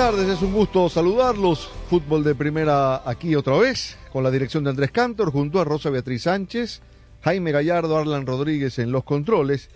Tardes, es un gusto saludarlos. Fútbol de primera aquí otra vez, con la dirección de Andrés Cantor, junto a Rosa Beatriz Sánchez, Jaime Gallardo, Arlan Rodríguez en los controles.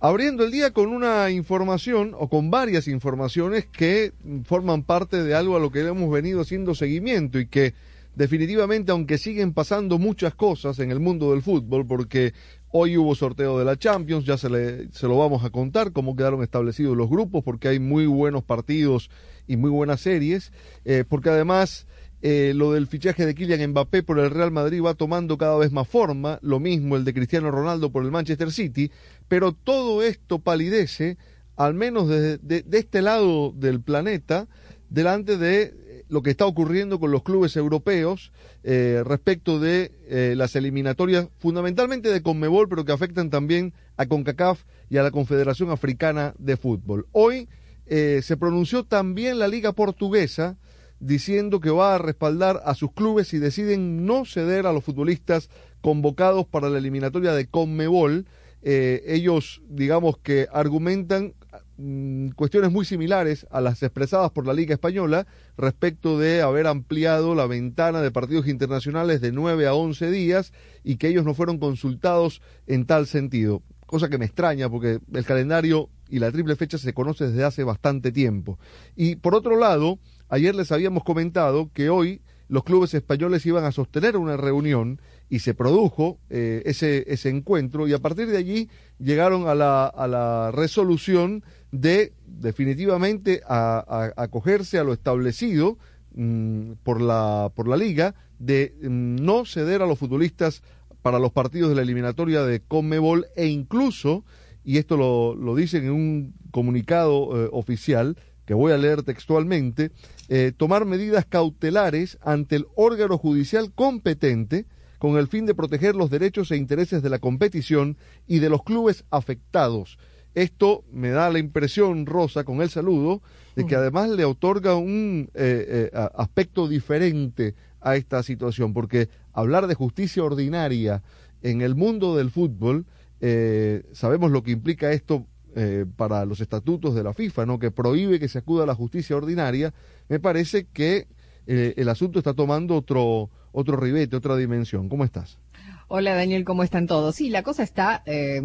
Abriendo el día con una información, o con varias informaciones que forman parte de algo a lo que hemos venido haciendo seguimiento y que definitivamente, aunque siguen pasando muchas cosas en el mundo del fútbol, porque hoy hubo sorteo de la Champions, ya se, le, se lo vamos a contar, cómo quedaron establecidos los grupos, porque hay muy buenos partidos y muy buenas series, eh, porque además eh, lo del fichaje de Kylian Mbappé por el Real Madrid va tomando cada vez más forma, lo mismo el de Cristiano Ronaldo por el Manchester City, pero todo esto palidece, al menos de, de, este lado del planeta, delante de lo que está ocurriendo con los clubes europeos eh, respecto de eh, las eliminatorias, fundamentalmente de Conmebol, pero que afectan también a CONCACAF y a la Confederación Africana de Fútbol. Hoy eh, se pronunció también la Liga Portuguesa diciendo que va a respaldar a sus clubes si deciden no ceder a los futbolistas convocados para la eliminatoria de Conmebol. ellos, digamos que argumentan mm, cuestiones muy similares a las expresadas por la Liga Española respecto de haber ampliado la ventana de partidos internacionales de 9 a 11 días y que ellos no fueron consultados en tal sentido. Cosa que me extraña porque el calendario y la triple fecha se conoce desde hace bastante tiempo. Y por otro lado, ayer les habíamos comentado que hoy los clubes españoles iban a sostener una reunión y se produjo eh, ese, ese encuentro y a partir de allí llegaron a la, a la resolución de definitivamente a, a, acogerse a lo establecido mmm, por, la, por la liga de mmm, no ceder a los futbolistas para los partidos de la eliminatoria de Conmebol e incluso, y esto lo, lo dicen en un comunicado eh, oficial, que voy a leer textualmente, eh, tomar medidas cautelares ante el órgano judicial competente con el fin de proteger los derechos e intereses de la competición y de los clubes afectados. Esto me da la impresión, Rosa, con el saludo, de que además le otorga un eh, eh, aspecto diferente a esta situación, porque hablar de justicia ordinaria en el mundo del fútbol, eh, sabemos lo que implica esto eh, para los estatutos de la FIFA, ¿no? que prohíbe que se acuda a la justicia ordinaria, me parece que eh, el asunto está tomando otro, otro ribete, otra dimensión. ¿Cómo estás? Hola Daniel, ¿cómo están todos? Sí, la cosa está eh,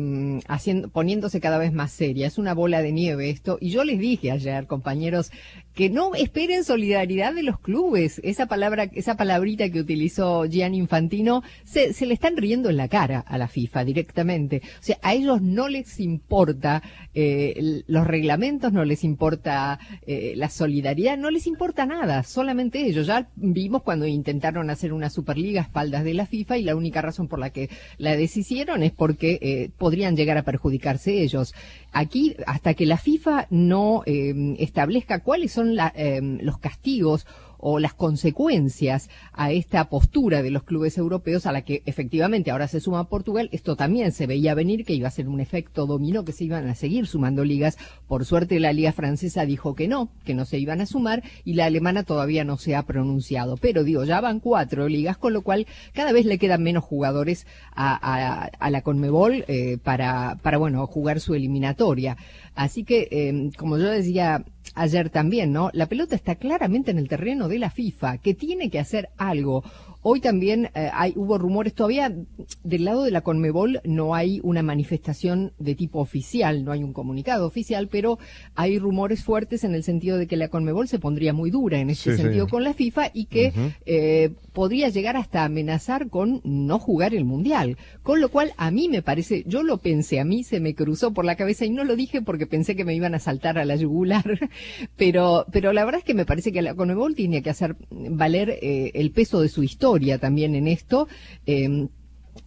haciendo, poniéndose cada vez más seria. Es una bola de nieve esto. Y yo les dije ayer, compañeros, que no esperen solidaridad de los clubes. Esa palabra, esa palabrita que utilizó Gian Infantino, se, se le están riendo en la cara a la FIFA directamente. O sea, a ellos no les importa eh, los reglamentos, no les importa eh, la solidaridad, no les importa nada, solamente ellos. Ya vimos cuando intentaron hacer una Superliga a espaldas de la FIFA y la única razón por la que la deshicieron es porque eh, podrían llegar a perjudicarse ellos. Aquí, hasta que la FIFA no eh, establezca cuáles son la, eh, los castigos o las consecuencias a esta postura de los clubes europeos a la que efectivamente ahora se suma Portugal. Esto también se veía venir que iba a ser un efecto dominó que se iban a seguir sumando ligas. Por suerte la liga francesa dijo que no, que no se iban a sumar y la alemana todavía no se ha pronunciado. Pero digo, ya van cuatro ligas, con lo cual cada vez le quedan menos jugadores a, a, a la Conmebol eh, para, para, bueno, jugar su eliminatoria. Así que, eh, como yo decía ayer también, ¿no? La pelota está claramente en el terreno de la FIFA, que tiene que hacer algo Hoy también eh, hay, hubo rumores, todavía del lado de la Conmebol no hay una manifestación de tipo oficial, no hay un comunicado oficial, pero hay rumores fuertes en el sentido de que la Conmebol se pondría muy dura en este sentido con la FIFA y que eh, podría llegar hasta amenazar con no jugar el Mundial. Con lo cual, a mí me parece, yo lo pensé, a mí se me cruzó por la cabeza y no lo dije porque pensé que me iban a saltar a la yugular, pero, pero la verdad es que me parece que la Conmebol tiene que hacer valer eh, el peso de su historia también en esto. Eh,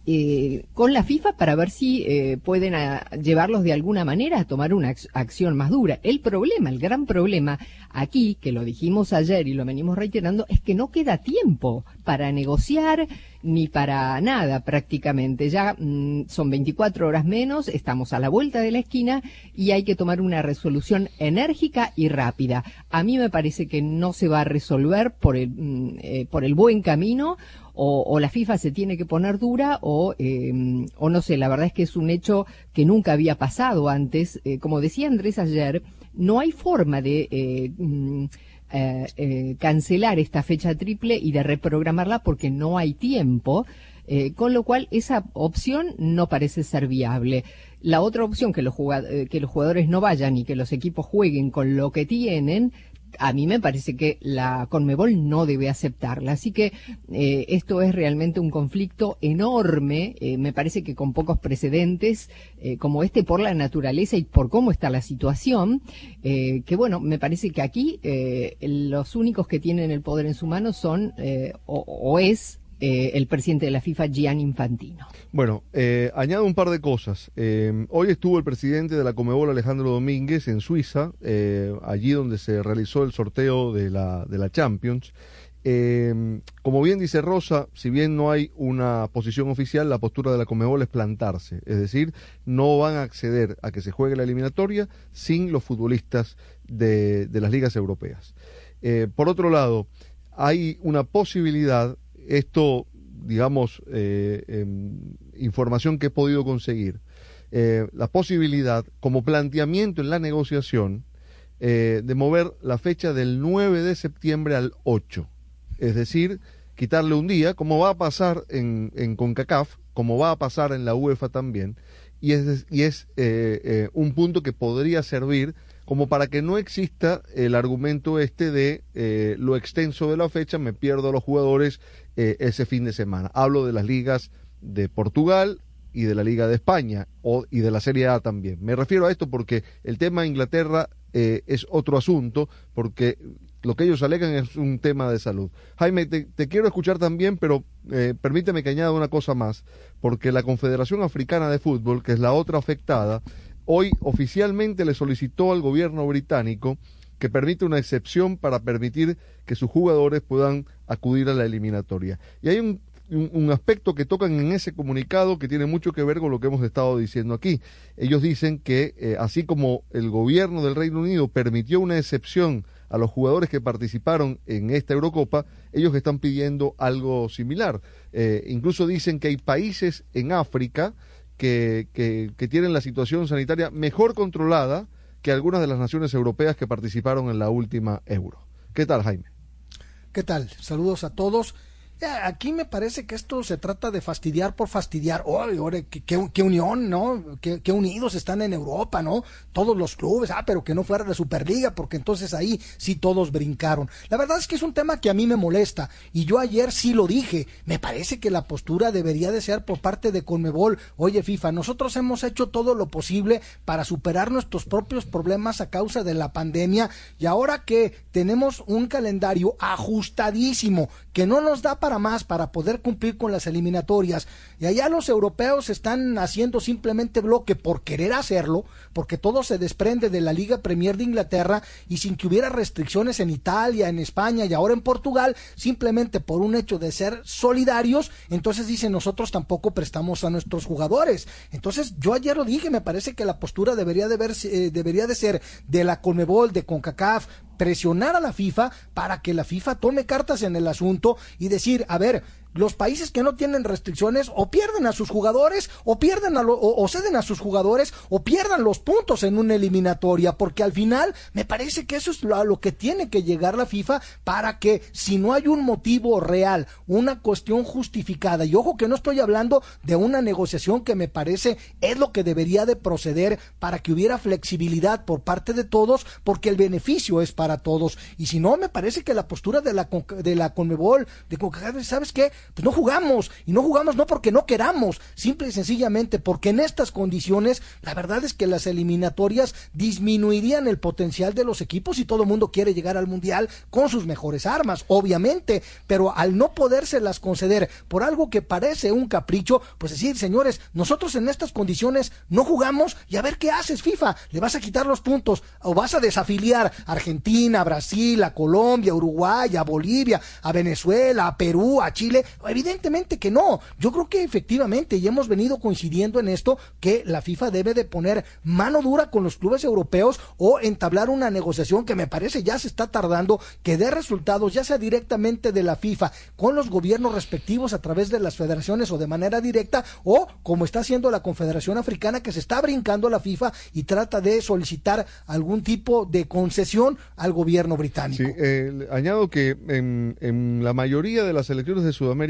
eh, con la FIFA para ver si eh, pueden ah, llevarlos de alguna manera a tomar una acción más dura. El problema, el gran problema aquí, que lo dijimos ayer y lo venimos reiterando, es que no queda tiempo para negociar ni para nada prácticamente. Ya mm, son 24 horas menos, estamos a la vuelta de la esquina y hay que tomar una resolución enérgica y rápida. A mí me parece que no se va a resolver por el, mm, eh, por el buen camino o, la FIFA se tiene que poner dura o, em, o no sé, la verdad es que es un hecho que nunca había pasado antes. Eh, como decía Andrés ayer, no hay forma de eh, mm, eh, cancelar esta fecha triple y de reprogramarla porque no hay tiempo. con lo cual esa opción no parece ser viable. La otra opción, que los, que los jugadores no vayan y que los equipos jueguen con lo que tienen, a mí me parece que la Conmebol no debe aceptarla. Así que eh, esto es realmente un conflicto enorme, eh, me parece que con pocos precedentes, eh, como este por la naturaleza y por cómo está la situación, que bueno, me parece que aquí los únicos que tienen el poder en su mano son o, o es eh, el presidente de la FIFA, Gian Infantino. Bueno, eh, añado un par de cosas. Eh, hoy estuvo el presidente de la Comebol, Alejandro Domínguez, en Suiza, allí donde se realizó el sorteo de la, de la Champions. como bien dice Rosa, si bien no hay una posición oficial, la postura de la Comebol es plantarse. Es decir, no van a acceder a que se juegue la eliminatoria sin los futbolistas de las ligas europeas. por otro lado, hay una posibilidad esto, digamos, eh, em, información que he podido conseguir, eh, la posibilidad, como planteamiento en la negociación, eh, de mover la fecha del 9 de septiembre al 8. Es decir, quitarle un día, como va a pasar en, en CONCACAF, como va a pasar en la UEFA también, y es, y es un punto que podría servir como para que no exista el argumento este de eh, lo extenso de la fecha, me pierdo a los jugadores eh, ese fin de semana. Hablo de las ligas de Portugal y de la Liga de España o, y de la Serie A también. Me refiero a esto porque el tema de Inglaterra eh, es otro asunto, porque lo que ellos alegan es un tema de salud. Jaime, te, quiero escuchar también, pero permíteme que añada una cosa más, porque la Confederación Africana de Fútbol, que es la otra afectada, hoy oficialmente le solicitó al gobierno británico que permita una excepción para permitir que sus jugadores puedan acudir a la eliminatoria. Y hay un, aspecto que tocan en ese comunicado que tiene mucho que ver con lo que hemos estado diciendo aquí. Ellos dicen que eh, así como el gobierno del Reino Unido permitió una excepción a los jugadores que participaron en esta Eurocopa, ellos están pidiendo algo similar. Eh, incluso dicen que hay países en África que, tienen la situación sanitaria mejor controlada que algunas de las naciones europeas que participaron en la última euro. ¿Qué tal, Jaime? ¿Qué tal? Saludos a todos. Aquí me parece que esto se trata de fastidiar por fastidiar. Oh, qué, unión, ¿no? Qué, unidos están en Europa, ¿no? Todos los clubes, ah, pero que no fuera de Superliga, porque entonces ahí sí todos brincaron. La verdad es que es un tema que a mí me molesta, y yo ayer sí lo dije. Me parece que la postura debería de ser por parte de Conmebol. Oye, FIFA, nosotros hemos hecho todo lo posible para superar nuestros propios problemas a causa de la pandemia, y ahora que tenemos un calendario ajustadísimo, que no nos da para más para poder cumplir con las eliminatorias. Y allá los europeos están haciendo simplemente bloque por querer hacerlo, porque todo se desprende de la Liga Premier de Inglaterra y sin que hubiera restricciones en Italia, en España y ahora en Portugal, simplemente por un hecho de ser solidarios, entonces dicen nosotros tampoco prestamos a nuestros jugadores. Entonces yo ayer lo dije, me parece que la postura debería de, ver, eh, debería de ser de la Conmebol, de CONCACAF, presionar a la FIFA para que la FIFA tome cartas en el asunto y decir, a ver, los países que no tienen restricciones o pierden a sus jugadores o pierden a o, ceden a sus jugadores o pierdan los puntos en una eliminatoria, porque al final me parece que eso es lo, a lo que tiene que llegar la FIFA para que si no hay un motivo real, una cuestión justificada, y ojo que no estoy hablando de una negociación que me parece es lo que debería de proceder para que hubiera flexibilidad por parte de todos, porque el beneficio es para todos. Y si no, me parece que la postura de la, de la Conmebol, de ¿sabes qué? Pues no jugamos, y no jugamos no porque no queramos, simple y sencillamente porque en estas condiciones, la verdad es que las eliminatorias disminuirían el potencial de los equipos y todo el mundo quiere llegar al Mundial con sus mejores armas, obviamente, pero al no podérselas conceder por algo que parece un capricho, pues decir, señores, nosotros en estas condiciones no jugamos y a ver qué haces, FIFA, le vas a quitar los puntos o vas a desafiliar a Argentina, a Brasil, a Colombia, a Uruguay, a Bolivia, a Venezuela, a Perú, a Chile, evidentemente que no. Yo creo que efectivamente y hemos venido coincidiendo en esto que la FIFA debe de poner mano dura con los clubes europeos o entablar una negociación que me parece ya se está tardando, que dé resultados ya sea directamente de la FIFA con los gobiernos respectivos a través de las federaciones o de manera directa o como está haciendo la Confederación Africana que se está brincando la FIFA y trata de solicitar algún tipo de concesión al gobierno británico. Sí, añado que en, en la mayoría de las elecciones de Sudamérica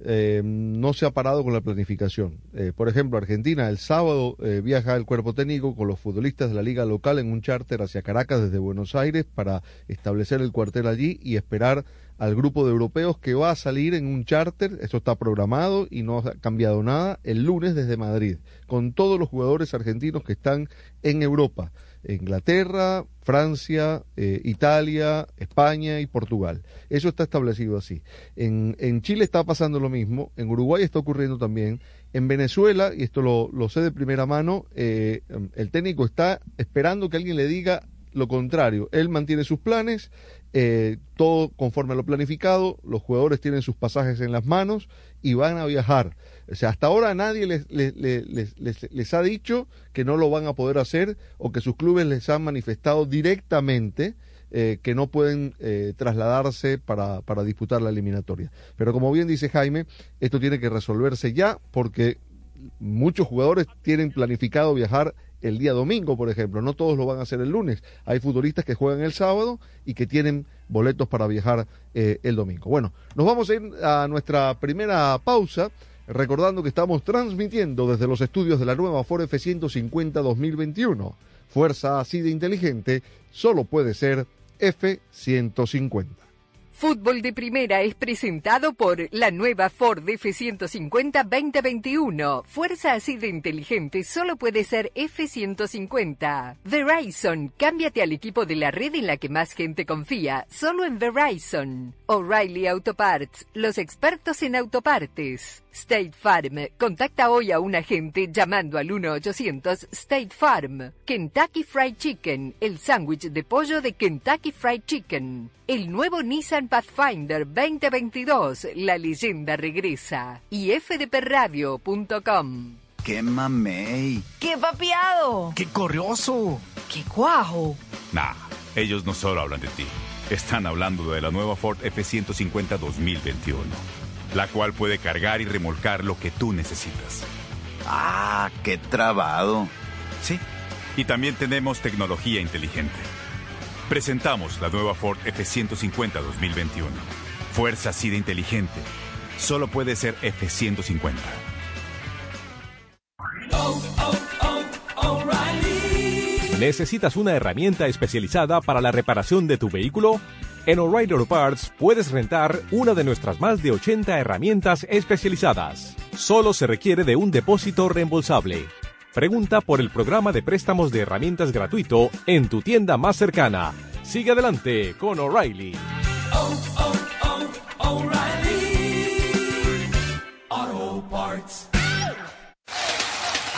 eh, no se ha parado con la planificación. Eh, por ejemplo, Argentina el sábado eh, viaja el cuerpo técnico con los futbolistas de la liga local en un charter hacia Caracas desde Buenos Aires para establecer el cuartel allí y esperar al grupo de europeos que va a salir en un charter, esto está programado y no ha cambiado nada, el lunes desde Madrid, con todos los jugadores argentinos que están en Europa. Inglaterra, Francia, eh, Italia, España y Portugal. Eso está establecido así. En, en, Chile está pasando lo mismo, en Uruguay está ocurriendo también, en Venezuela, y esto lo, lo sé de primera mano, eh, el técnico está esperando que alguien le diga lo contrario. Él mantiene sus planes, eh, todo conforme a lo planificado, los jugadores tienen sus pasajes en las manos y van a viajar. O sea, hasta ahora nadie les, les, les, les, ha dicho que no lo van a poder hacer o que sus clubes les han manifestado directamente eh, que no pueden eh, trasladarse para, para disputar la eliminatoria. Pero como bien dice Jaime, esto tiene que resolverse ya porque muchos jugadores tienen planificado viajar el día domingo, por ejemplo. No todos lo van a hacer el lunes. Hay futbolistas que juegan el sábado y que tienen boletos para viajar eh, el domingo. Bueno, nos vamos a ir a nuestra primera pausa. Recordando que estamos transmitiendo desde los estudios de la nueva Ford F-150 2021. Fuerza así de inteligente solo puede ser F-150. Fútbol de Primera es presentado por la nueva Ford F-150 2021. Fuerza así de inteligente solo puede ser F-150. Verizon, cámbiate al equipo de la red en la que más gente confía, solo en Verizon. O'Reilly Auto Parts, los expertos en autopartes. State Farm. Contacta hoy a un agente llamando al 1-800 State Farm. Kentucky Fried Chicken, el sándwich de pollo de Kentucky Fried Chicken. El nuevo Nissan Pathfinder 2022, la leyenda regresa. Y fdpradio.com. ¡Qué mamey! ¡Qué papiado! ¡Qué corrioso! ¡Qué cuajo! Nah, ellos no solo hablan de ti. Están hablando de la nueva Ford F-150 2021 la cual puede cargar y remolcar lo que tú necesitas. Ah, qué trabado. Sí, y también tenemos tecnología inteligente. Presentamos la nueva Ford F-150 2021. Fuerza así de inteligente. Solo puede ser F-150. ¿Necesitas una herramienta especializada para la reparación de tu vehículo? En O'Reilly Parts puedes rentar una de nuestras más de 80 herramientas especializadas. Solo se requiere de un depósito reembolsable. Pregunta por el programa de préstamos de herramientas gratuito en tu tienda más cercana. Sigue adelante con O'Reilly. Oh, oh, oh,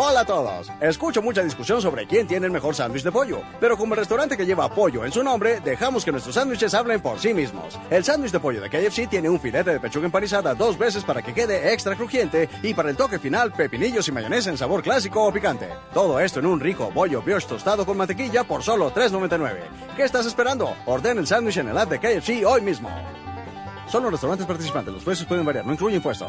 Hola a todos. Escucho mucha discusión sobre quién tiene el mejor sándwich de pollo, pero como el restaurante que lleva pollo en su nombre, dejamos que nuestros sándwiches hablen por sí mismos. El sándwich de pollo de KFC tiene un filete de pechuga empanizada dos veces para que quede extra crujiente y para el toque final pepinillos y mayonesa en sabor clásico o picante. Todo esto en un rico bollo brioche tostado con mantequilla por solo $3.99. ¿Qué estás esperando? Orden el sándwich en el app de KFC hoy mismo. Solo restaurantes participantes, los precios pueden variar, no incluye impuesto.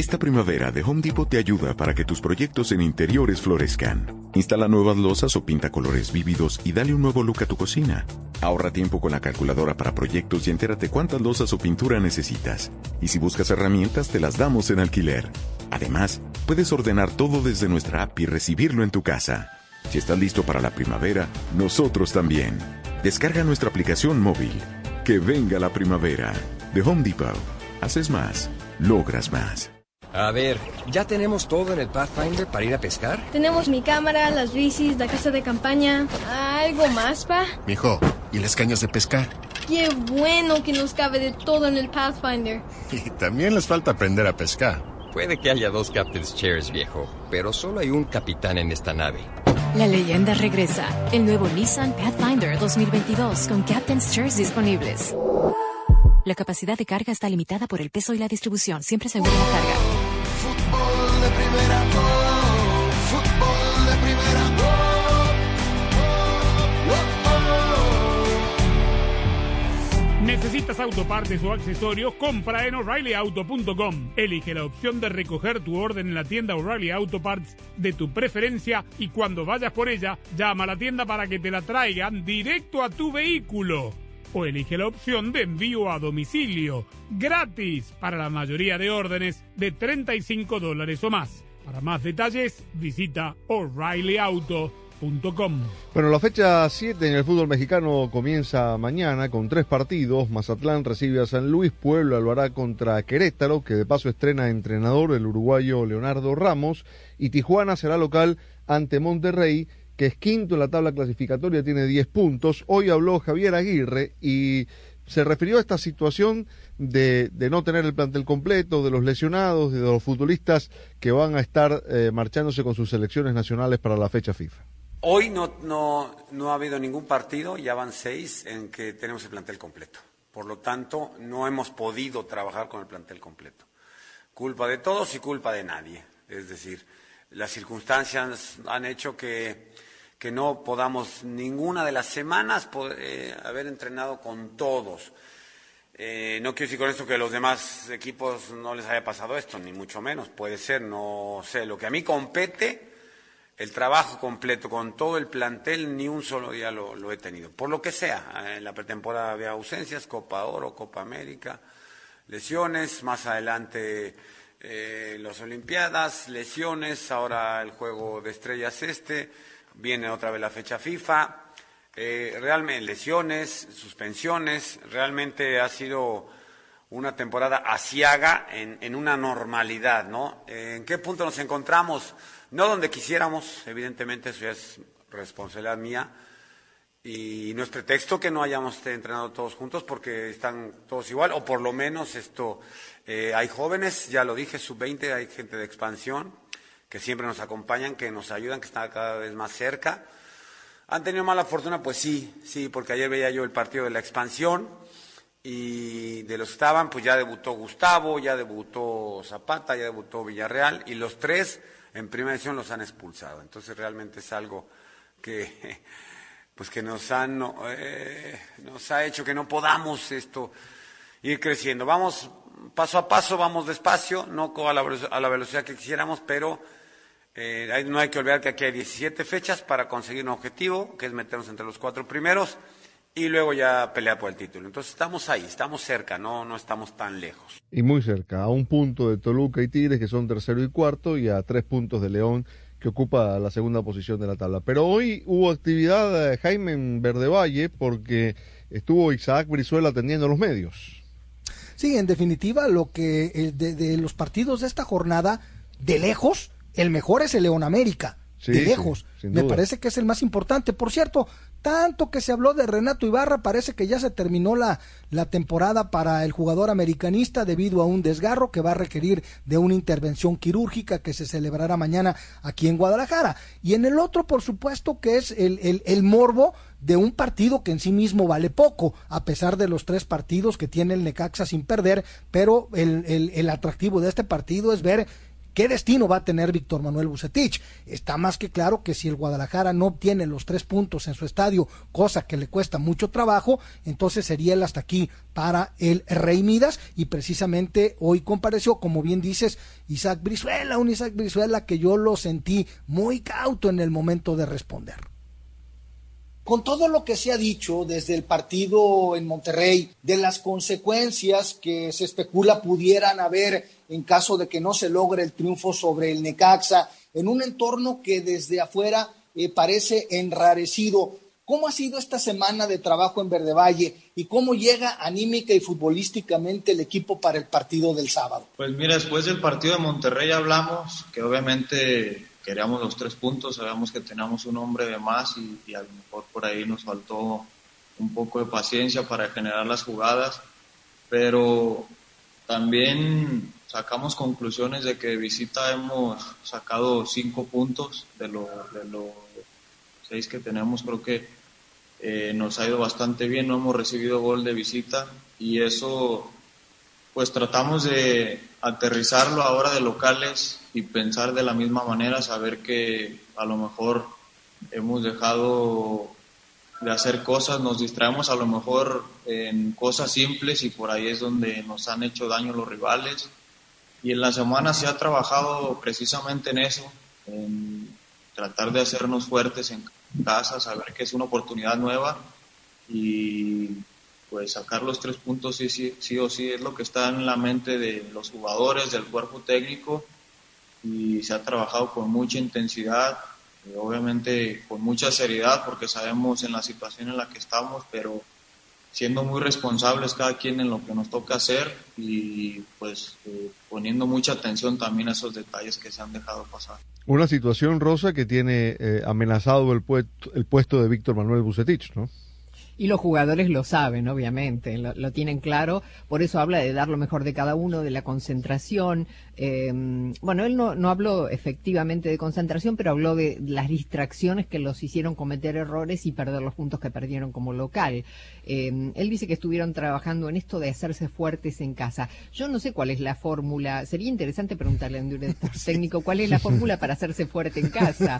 Esta primavera, The Home Depot te ayuda para que tus proyectos en interiores florezcan. Instala nuevas losas o pinta colores vívidos y dale un nuevo look a tu cocina. Ahorra tiempo con la calculadora para proyectos y entérate cuántas losas o pintura necesitas. Y si buscas herramientas, te las damos en alquiler. Además, puedes ordenar todo desde nuestra app y recibirlo en tu casa. Si estás listo para la primavera, nosotros también. Descarga nuestra aplicación móvil. Que venga la primavera. The Home Depot. Haces más, logras más. A ver, ¿ya tenemos todo en el Pathfinder para ir a pescar? Tenemos mi cámara, las bicis, la casa de campaña. ¿Algo más, pa? Mijo, ¿y las cañas de pescar? Qué bueno que nos cabe de todo en el Pathfinder. Y también les falta aprender a pescar. Puede que haya dos Captain's Chairs, viejo, pero solo hay un capitán en esta nave. La leyenda regresa. El nuevo Nissan Pathfinder 2022 con Captain's Chairs disponibles. La capacidad de carga está limitada por el peso y la distribución. Siempre segura la carga. Fútbol de primera, oh, fútbol de primera, ¿Necesitas autopartes o accesorios? Compra en o'ReillyAuto.com. Elige la opción de recoger tu orden en la tienda O'Reilly Auto Parts de tu preferencia y cuando vayas por ella, llama a la tienda para que te la traigan directo a tu vehículo. O elige la opción de envío a domicilio, gratis para la mayoría de órdenes de 35 dólares o más. Para más detalles, visita o'ReillyAuto.com. Bueno, la fecha 7 en el fútbol mexicano comienza mañana con tres partidos. Mazatlán recibe a San Luis, Puebla lo hará contra Querétaro, que de paso estrena entrenador el uruguayo Leonardo Ramos, y Tijuana será local ante Monterrey, que es quinto en la tabla clasificatoria, tiene 10 puntos. Hoy habló Javier Aguirre y se refirió a esta situación de, de, no tener el plantel completo, de los lesionados, de los futbolistas que van a estar eh, marchándose con sus selecciones nacionales para la fecha FIFA. Hoy no, no, no ha habido ningún partido, ya van seis, en que tenemos el plantel completo. Por lo tanto, no hemos podido trabajar con el plantel completo. Culpa de todos y culpa de nadie. Es decir, las circunstancias han hecho que que no podamos ninguna de las semanas eh, haber entrenado con todos. Eh, no quiero decir con esto que los demás equipos no les haya pasado esto, ni mucho menos, puede ser, no sé. Lo que a mí compete, el trabajo completo con todo el plantel, ni un solo día lo, he tenido. Por lo que sea, en la pretemporada había ausencias, Copa Oro, Copa América, lesiones, más adelante eh, las Olimpiadas, lesiones, ahora el juego de estrellas este viene otra vez la fecha FIFA, eh, realmente lesiones, suspensiones, realmente ha sido una temporada asiaga en, en una normalidad, ¿no? ¿En qué punto nos encontramos? No donde quisiéramos, evidentemente eso ya es responsabilidad mía, y no es pretexto que no hayamos entrenado todos juntos porque están todos igual, o por lo menos esto, eh, hay jóvenes, ya lo dije, sub-20, hay gente de expansión que siempre nos acompañan, que nos ayudan, que están cada vez más cerca. ¿Han tenido mala fortuna? Pues sí, sí, porque ayer veía yo el partido de la expansión y de los que estaban, pues ya debutó Gustavo, ya debutó Zapata, ya debutó Villarreal y los tres en primera edición los han expulsado. Entonces realmente es algo que pues que nos han eh, nos ha hecho que no podamos esto ir creciendo. Vamos paso a paso, vamos despacio, no a la, a la velocidad que quisiéramos, pero eh, no hay que olvidar que aquí hay 17 fechas para conseguir un objetivo, que es meternos entre los cuatro primeros y luego ya pelear por el título. Entonces estamos ahí, estamos cerca, no, no estamos tan lejos. Y muy cerca, a un punto de Toluca y Tigres, que son tercero y cuarto, y a tres puntos de León, que ocupa la segunda posición de la tabla. Pero hoy hubo actividad, eh, Jaime, en Verde Valle, porque estuvo Isaac Brizuela atendiendo los medios. Sí, en definitiva, lo que eh, de, los partidos de esta jornada, de lejos, el mejor es el León América. de lejos. Me parece que es el más importante. Por cierto, tanto que se habló de Renato Ibarra, parece que ya se terminó la, la temporada para el jugador americanista debido a un desgarro que va a requerir de una intervención quirúrgica que se celebrará mañana aquí en Guadalajara. Y en el otro, por supuesto, que es el, el, el morbo de un partido que en sí mismo vale poco, a pesar de los tres partidos que tiene el Necaxa sin perder, pero el, el, el atractivo de este partido es ver ¿Qué destino va a tener Víctor Manuel Bucetich? Está más que claro que si el Guadalajara no obtiene los tres puntos en su estadio, cosa que le cuesta mucho trabajo, entonces sería el hasta aquí para el Rey Midas y precisamente hoy compareció, como bien dices, Isaac Brizuela, un Isaac Brizuela que yo lo sentí muy cauto en el momento de responder con todo lo que se ha dicho desde el partido en Monterrey, de las consecuencias que se especula pudieran haber en caso de que no se logre el triunfo sobre el Necaxa, en un entorno que desde afuera eh, parece enrarecido. ¿Cómo ha sido esta semana de trabajo en Verde Valle y cómo llega anímica y futbolísticamente el equipo para el partido del sábado? Pues mira, después del partido de Monterrey hablamos que obviamente queríamos los tres puntos, sabíamos que teníamos un hombre de más y, a lo mejor por ahí nos faltó un poco de paciencia para generar las jugadas, pero también sacamos conclusiones de que de visita hemos sacado cinco puntos de los seis que tenemos, creo que eh, nos ha ido bastante bien, no hemos recibido gol de visita y eso pues tratamos de aterrizarlo ahora de locales y pensar de la misma manera, saber que a lo mejor hemos dejado de hacer cosas, nos distraemos a lo mejor en cosas simples y por ahí es donde nos han hecho daño los rivales. Y en la semana se ha trabajado precisamente en eso, en tratar de hacernos fuertes en casa, saber que es una oportunidad nueva y pues sacar los tres puntos sí, sí, sí o sí es lo que está en la mente de los jugadores, del cuerpo técnico y se ha trabajado con mucha intensidad, y obviamente con mucha seriedad porque sabemos en la situación en la que estamos, pero siendo muy responsables cada quien en lo que nos toca hacer y pues eh, poniendo mucha atención también a esos detalles que se han dejado pasar. Una situación, Rosa, que tiene eh, amenazado el, puesto, el puesto de Víctor Manuel Bucetich, ¿no? Y los jugadores lo saben, obviamente, lo, tienen claro. Por eso habla de dar lo mejor de cada uno, de la concentración. Eh, bueno, él no, no habló efectivamente de concentración, pero habló de las distracciones que los hicieron cometer errores y perder los puntos que perdieron como local. Eh, él dice que estuvieron trabajando en esto de hacerse fuertes en casa. Yo no sé cuál es la fórmula. Sería interesante preguntarle a un director técnico cuál es la fórmula para hacerse fuerte en casa.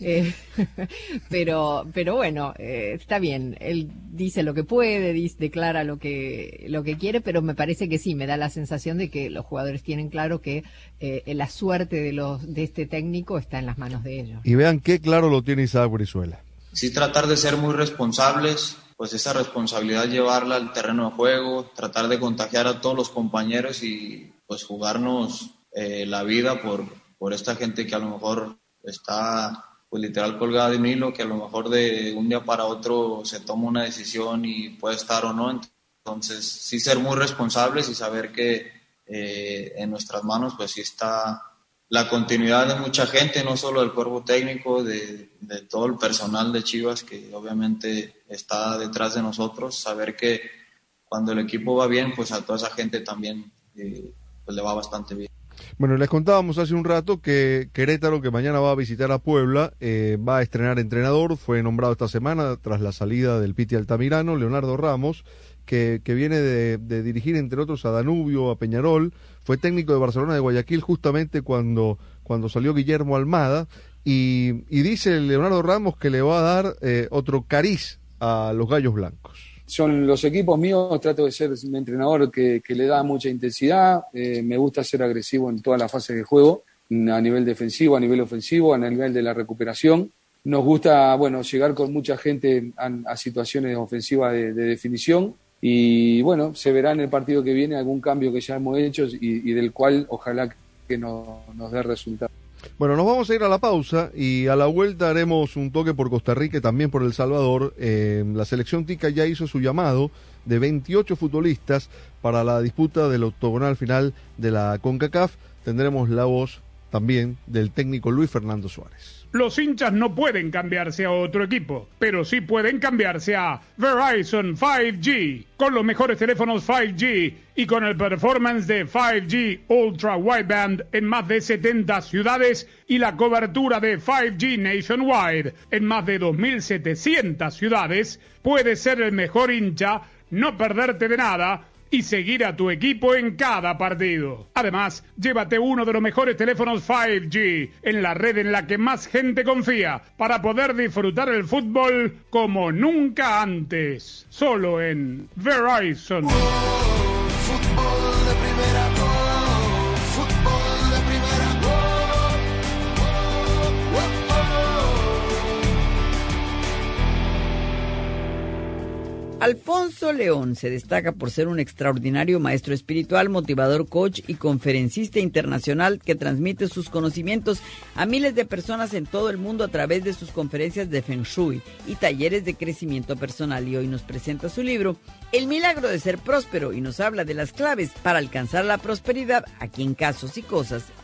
Eh, pero, pero bueno, está bien. Él dice lo que puede, dice, declara lo que, lo que quiere, pero me parece que sí, me da la sensación de que los jugadores tienen claro que eh, la suerte de, los, de este técnico está en las manos de ellos. Y vean qué claro lo tiene Isaac Brizuela. Sí, tratar de ser muy responsables, pues esa responsabilidad llevarla al terreno de juego, tratar de contagiar a todos los compañeros y pues jugarnos eh, la vida por, por esta gente que a lo mejor está pues literal colgada de un hilo que a lo mejor de un día para otro se toma una decisión y puede estar o no. Entonces, sí ser muy responsables y saber que eh, en nuestras manos, pues sí está la continuidad de mucha gente, no solo del cuerpo técnico, de, todo el personal de Chivas que obviamente está detrás de nosotros, saber que cuando el equipo va bien, pues a toda esa gente también eh, pues le va bastante bien. Bueno, les contábamos hace un rato que Querétaro, que mañana va a visitar a Puebla, eh, va a estrenar entrenador. Fue nombrado esta semana tras la salida del Piti Altamirano, Leonardo Ramos, que, que viene de, dirigir, entre otros, a Danubio, a Peñarol. Fue técnico de Barcelona de Guayaquil justamente cuando, cuando salió Guillermo Almada. Y, y dice Leonardo Ramos que le va a dar eh, otro cariz a los Gallos Blancos son los equipos míos, trato de ser un entrenador que, que le da mucha intensidad, eh, me gusta ser agresivo en todas las fases de juego, a nivel defensivo, a nivel ofensivo, a nivel de la recuperación. Nos gusta, bueno, llegar con mucha gente a, situaciones ofensivas de, de, definición y, bueno, se verá en el partido que viene algún cambio que ya hemos hecho y, del cual ojalá que no, nos dé resultado. Bueno, nos vamos a ir a la pausa y a la vuelta haremos un toque por Costa Rica y también por El Salvador. Eh, la selección tica ya hizo su llamado de 28 futbolistas para la disputa del octogonal final de la CONCACAF. Tendremos la voz también del técnico Luis Fernando Suárez. Los hinchas no pueden cambiarse a otro equipo, pero sí pueden cambiarse a Verizon 5G. Con los mejores teléfonos 5G y con el performance de 5G Ultra Wideband en más de 70 ciudades y la cobertura de 5G Nationwide en más de 2.700 ciudades, puedes ser el mejor hincha, no perderte de nada y seguir a tu equipo en cada partido. Además, llévate uno de los mejores teléfonos 5G en la red en la que más gente confía para poder disfrutar el fútbol como nunca antes. Solo en Verizon. Alfonso León se destaca por ser un extraordinario maestro espiritual, motivador, coach y conferencista internacional que transmite sus conocimientos a miles de personas en todo el mundo a través de sus conferencias de Feng Shui y talleres de crecimiento personal. Y hoy nos presenta su libro El milagro de ser próspero y nos habla de las claves para alcanzar la prosperidad aquí en Casos y Cosas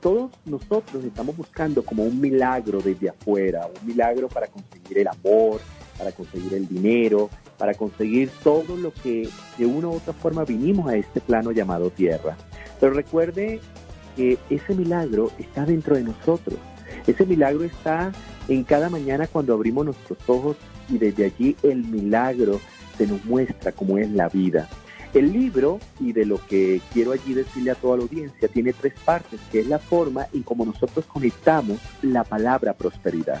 todos nosotros estamos buscando como un milagro desde afuera, un milagro para conseguir el amor, para conseguir el dinero, para conseguir todo lo que de una u otra forma vinimos a este plano llamado tierra. Pero recuerde que ese milagro está dentro de nosotros. Ese milagro está en cada mañana cuando abrimos nuestros ojos y desde allí el milagro se nos muestra cómo es la vida. El libro, y de lo que quiero allí decirle a toda la audiencia, tiene tres partes, que es la forma en cómo nosotros conectamos la palabra prosperidad.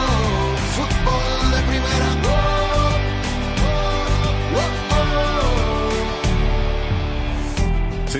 Se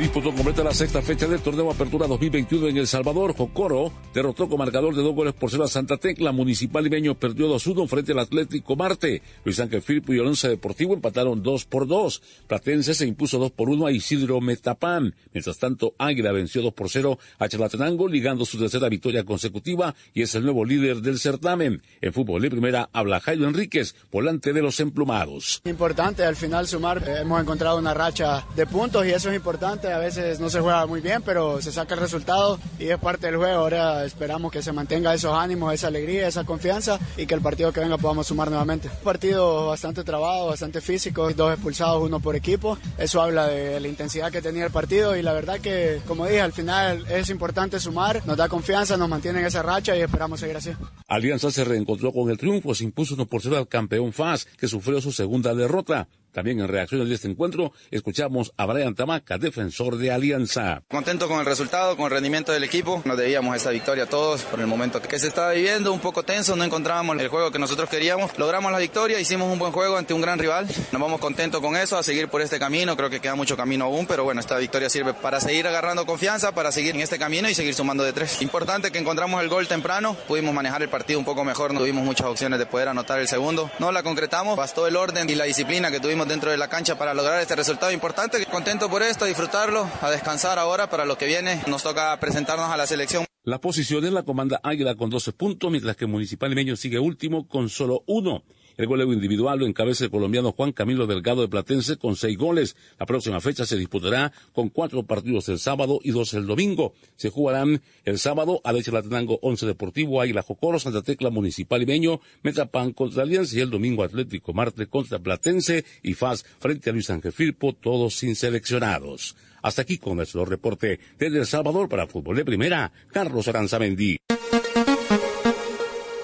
disputó completa la sexta fecha del torneo Apertura 2021 en El Salvador. Jocoro derrotó con marcador de dos goles por cero a Santa Tecla. Municipal Limeño perdió 2-1 frente al Atlético Marte. Luis Ángel Firpo y Alonso Deportivo empataron 2 por 2. Platense se impuso 2 por 1 a Isidro Metapán. Mientras tanto, Águila venció 2 por 0 a Chalatenango, ligando su tercera victoria consecutiva y es el nuevo líder del certamen. En fútbol de primera habla Jairo Enríquez, volante de los emplumados. Importante al final sumar. Eh, hemos encontrado una racha de puntos y eso es importante a veces no se juega muy bien, pero se saca el resultado y es parte del juego. Ahora esperamos que se mantenga esos ánimos, esa alegría, esa confianza y que el partido que venga podamos sumar nuevamente. Un partido bastante trabado, bastante físico, dos expulsados, uno por equipo. Eso habla de la intensidad que tenía el partido y la verdad que, como dije, al final es importante sumar, nos da confianza, nos mantiene en esa racha y esperamos seguir así. Alianza se reencontró con el triunfo, se impuso uno por cero al campeón FAS, que sufrió su segunda derrota. También en reacción de este encuentro, escuchamos a Brian Tamaca, defensor de Alianza. Contento con el resultado, con el rendimiento del equipo. Nos debíamos esta victoria todos por el momento que se estaba viviendo, un poco tenso, no encontrábamos el juego que nosotros queríamos. Logramos la victoria, hicimos un buen juego ante un gran rival. Nos vamos contentos con eso, a seguir por este camino. Creo que queda mucho camino aún, pero bueno, esta victoria sirve para seguir agarrando confianza, para seguir en este camino y seguir sumando de tres. Importante que encontramos el gol temprano, pudimos manejar el partido un poco mejor, no tuvimos muchas opciones de poder anotar el segundo. No la concretamos, bastó el orden y la disciplina que tuvimos dentro de la cancha para lograr este resultado importante. Contento por esto, disfrutarlo, a descansar ahora para lo que viene. Nos toca presentarnos a la selección. La posición en la comanda Águila con 12 puntos, mientras que Municipal Limeño sigue último con solo uno. El goleo individual lo encabeza el colombiano Juan Camilo Delgado de Platense con seis goles. La próxima fecha se disputará con cuatro partidos el sábado y dos el domingo. Se jugarán el sábado a Latenango 11 Deportivo, Águila Jocoro, Santa Tecla Municipal Ibeño, Metapan contra Alianza y el domingo Atlético Marte contra Platense y FAS frente a Luis Ángel Firpo, todos sin seleccionados. Hasta aquí con nuestro reporte desde El Salvador para Fútbol de Primera, Carlos Aranzamendi.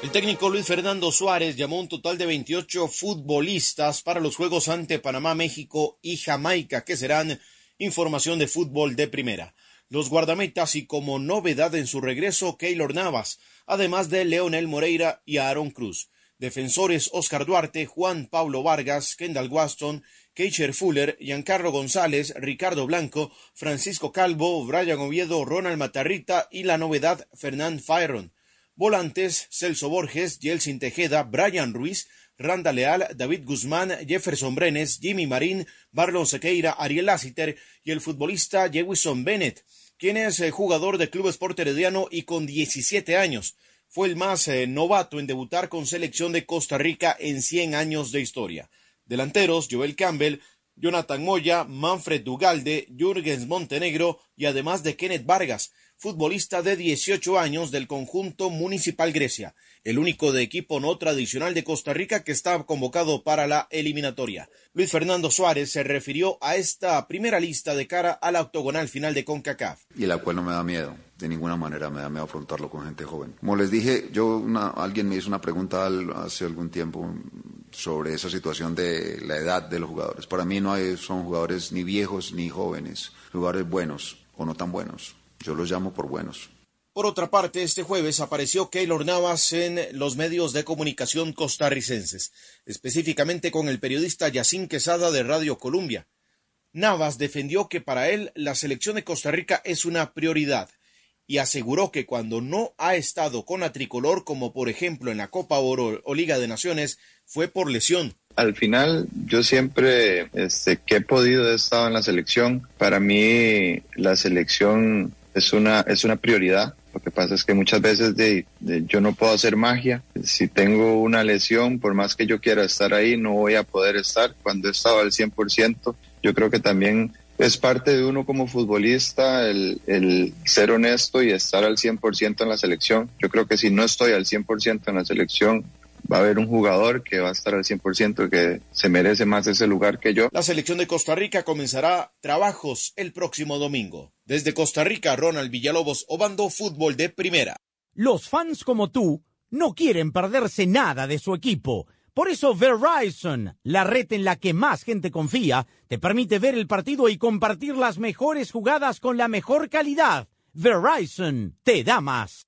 El técnico Luis Fernando Suárez llamó un total de 28 futbolistas para los juegos ante Panamá, México y Jamaica, que serán información de fútbol de primera. Los guardametas y como novedad en su regreso, Keylor Navas, además de Leonel Moreira y Aaron Cruz. Defensores Oscar Duarte, Juan Pablo Vargas, Kendall Waston, Keicher Fuller, Giancarlo González, Ricardo Blanco, Francisco Calvo, Brian Oviedo, Ronald Matarrita y la novedad Fernand Fyron. Volantes, Celso Borges, Yelsin Tejeda, Brian Ruiz, Randa Leal, David Guzmán, Jefferson Brenes, Jimmy Marín, Barlon Sequeira, Ariel Lassiter y el futbolista Jewison Bennett, quien es el jugador del Club Sport Herediano y con 17 años. Fue el más eh, novato en debutar con selección de Costa Rica en 100 años de historia. Delanteros, Joel Campbell, Jonathan Moya, Manfred Dugalde, Jürgens Montenegro y además de Kenneth Vargas, futbolista de 18 años del conjunto Municipal Grecia, el único de equipo no tradicional de Costa Rica que está convocado para la eliminatoria. Luis Fernando Suárez se refirió a esta primera lista de cara a la octogonal final de CONCACAF. Y la cual no me da miedo, de ninguna manera me da miedo afrontarlo con gente joven. Como les dije, yo alguien me hizo una pregunta hace algún tiempo sobre esa situación de la edad de los jugadores. Para mí no hay, son jugadores ni viejos ni jóvenes, jugadores buenos o no tan buenos. Yo los llamo por buenos. Por otra parte, este jueves apareció Keylor Navas en los medios de comunicación costarricenses, específicamente con el periodista Yacín Quesada de Radio Columbia. Navas defendió que para él la selección de Costa Rica es una prioridad y aseguró que cuando no ha estado con la tricolor, como por ejemplo en la Copa Oro o Liga de Naciones, fue por lesión. Al final, yo siempre este, que he podido he estado en la selección. Para mí, la selección es una, es una prioridad. Lo que pasa es que muchas veces de, yo no puedo hacer magia. Si tengo una lesión, por más que yo quiera estar ahí, no voy a poder estar. Cuando he estado al 100%, yo creo que también es parte de uno como futbolista el, el ser honesto y estar al 100% en la selección. Yo creo que si no estoy al 100% en la selección, va a haber un jugador que va a estar al 100% que se merece más ese lugar que yo. La selección de Costa Rica comenzará trabajos el próximo domingo. Desde Costa Rica, Ronald Villalobos, Obando Fútbol de Primera. Los fans como tú no quieren perderse nada de su equipo. Por eso Verizon, la red en la que más gente confía, te permite ver el partido y compartir las mejores jugadas con la mejor calidad. Verizon te da más.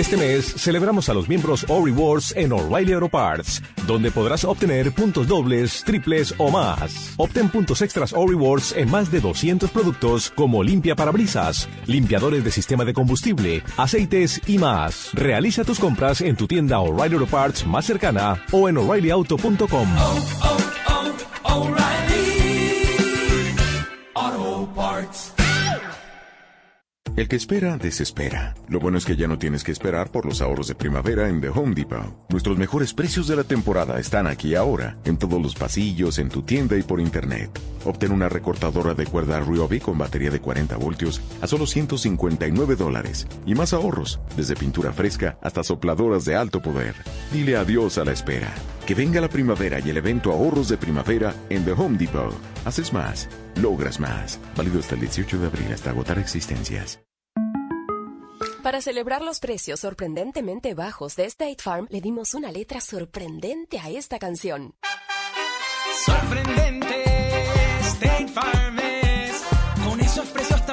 Este mes celebramos a los miembros O Rewards en O'Reilly Auto Parts, donde podrás obtener puntos dobles, triples o más. Obtén puntos extras O Rewards en más de 200 productos como limpia parabrisas, limpiadores de sistema de combustible, aceites y más. Realiza tus compras en tu tienda O'Reilly Auto Parts más cercana o en o'ReillyAuto.com. El que espera, desespera. Lo bueno es que ya no tienes que esperar por los ahorros de primavera en The Home Depot. Nuestros mejores precios de la temporada están aquí ahora, en todos los pasillos, en tu tienda y por internet. Obtén una recortadora de cuerda Ryobi con batería de 40 voltios a solo 159 dólares. Y más ahorros, desde pintura fresca hasta sopladoras de alto poder. Dile adiós a la espera. Que venga la primavera y el evento Ahorros de Primavera en The Home Depot. Haces más, logras más. Válido hasta el 18 de abril hasta agotar existencias. Para celebrar los precios sorprendentemente bajos de State Farm, le dimos una letra sorprendente a esta canción. Sorprendente,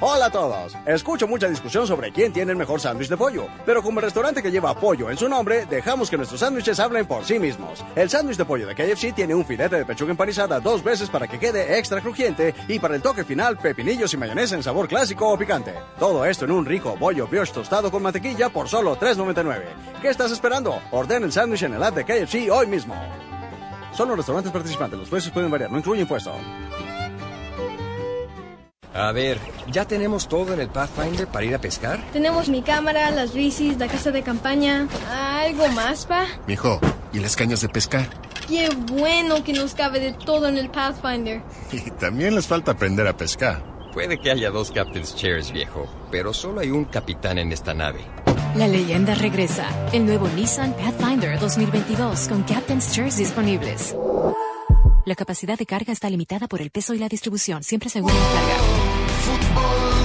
Hola a todos. Escucho mucha discusión sobre quién tiene el mejor sándwich de pollo, pero como el restaurante que lleva pollo en su nombre, dejamos que nuestros sándwiches hablen por sí mismos. El sándwich de pollo de KFC tiene un filete de pechuga empanizada dos veces para que quede extra crujiente y para el toque final pepinillos y mayonesa en sabor clásico o picante. Todo esto en un rico bollo brioche tostado con mantequilla por solo $3.99. ¿Qué estás esperando? Orden el sándwich en el app de KFC hoy mismo. Solo restaurantes participantes, los precios pueden variar, no incluye impuesto. A ver, ¿ya tenemos todo en el Pathfinder para ir a pescar? Tenemos mi cámara, las bicis, la casa de campaña. ¿Algo más, pa? Mijo, ¿y las cañas de pescar? Qué bueno que nos cabe de todo en el Pathfinder. Y también les falta aprender a pescar. Puede que haya dos Captain's Chairs, viejo, pero solo hay un capitán en esta nave. La leyenda regresa. El nuevo Nissan Pathfinder 2022 con Captain's Chairs disponibles. La capacidad de carga está limitada por el peso y la distribución, siempre según la carga.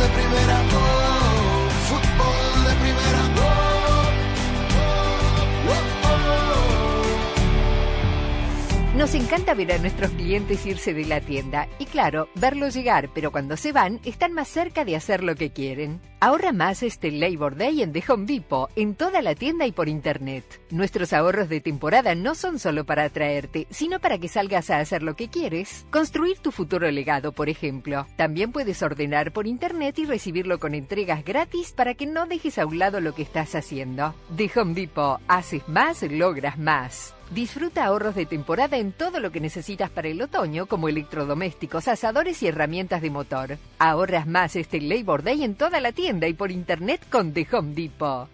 De primera, encanta ver a nuestros clientes irse de la tienda y claro, verlos llegar, pero cuando se van están más cerca de hacer lo que quieren. Ahorra más este Labor Day en The Home Depot, en toda la tienda y por internet. Nuestros ahorros de temporada no son solo para atraerte, sino para que salgas a hacer lo que quieres. Construir tu futuro legado, por ejemplo. También puedes ordenar por internet y recibirlo con entregas gratis para que no dejes a un lado lo que estás haciendo. The Home Depot, haces más, logras más. Disfruta ahorros de temporada en todo lo que necesitas para el otoño, como electrodomésticos, asadores y herramientas de motor. Ahorras más este Labor Day en toda la tienda y por internet con The Home Depot.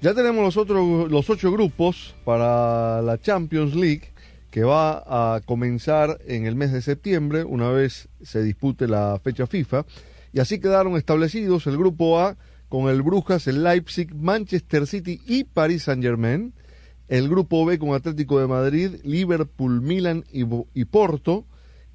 Ya tenemos los, otros, los ocho grupos para la Champions League que va a comenzar en el mes de septiembre, una vez se dispute la fecha FIFA. Y así quedaron establecidos el grupo A con el Brujas, el Leipzig, Manchester City y Paris Saint-Germain el grupo B con Atlético de Madrid, Liverpool, Milan y, Porto,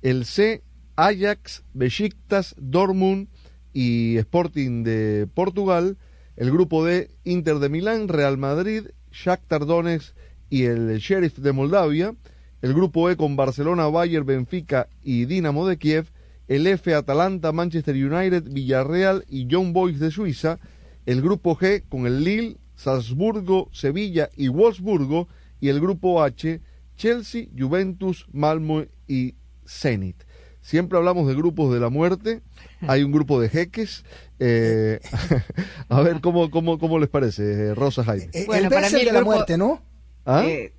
el C, Ajax, Besiktas, Dortmund y Sporting de Portugal, el grupo D, Inter de Milán, Real Madrid, Shakhtar Donetsk y el Sheriff de Moldavia, el grupo E con Barcelona, Bayern, Benfica y Dinamo de Kiev, el F, Atalanta, Manchester United, Villarreal y John Boys de Suiza, el grupo G con el Lille, Salzburgo, Sevilla y Wolfsburgo, y el grupo H, Chelsea, Juventus, Malmo y Zenit. Siempre hablamos de grupos de la muerte, hay un grupo de jeques. Eh, a ver, ¿cómo, cómo, cómo les parece, Rosa Jaime? Bueno, para mí el de la muerte, ¿no? ¿Ah? Eh,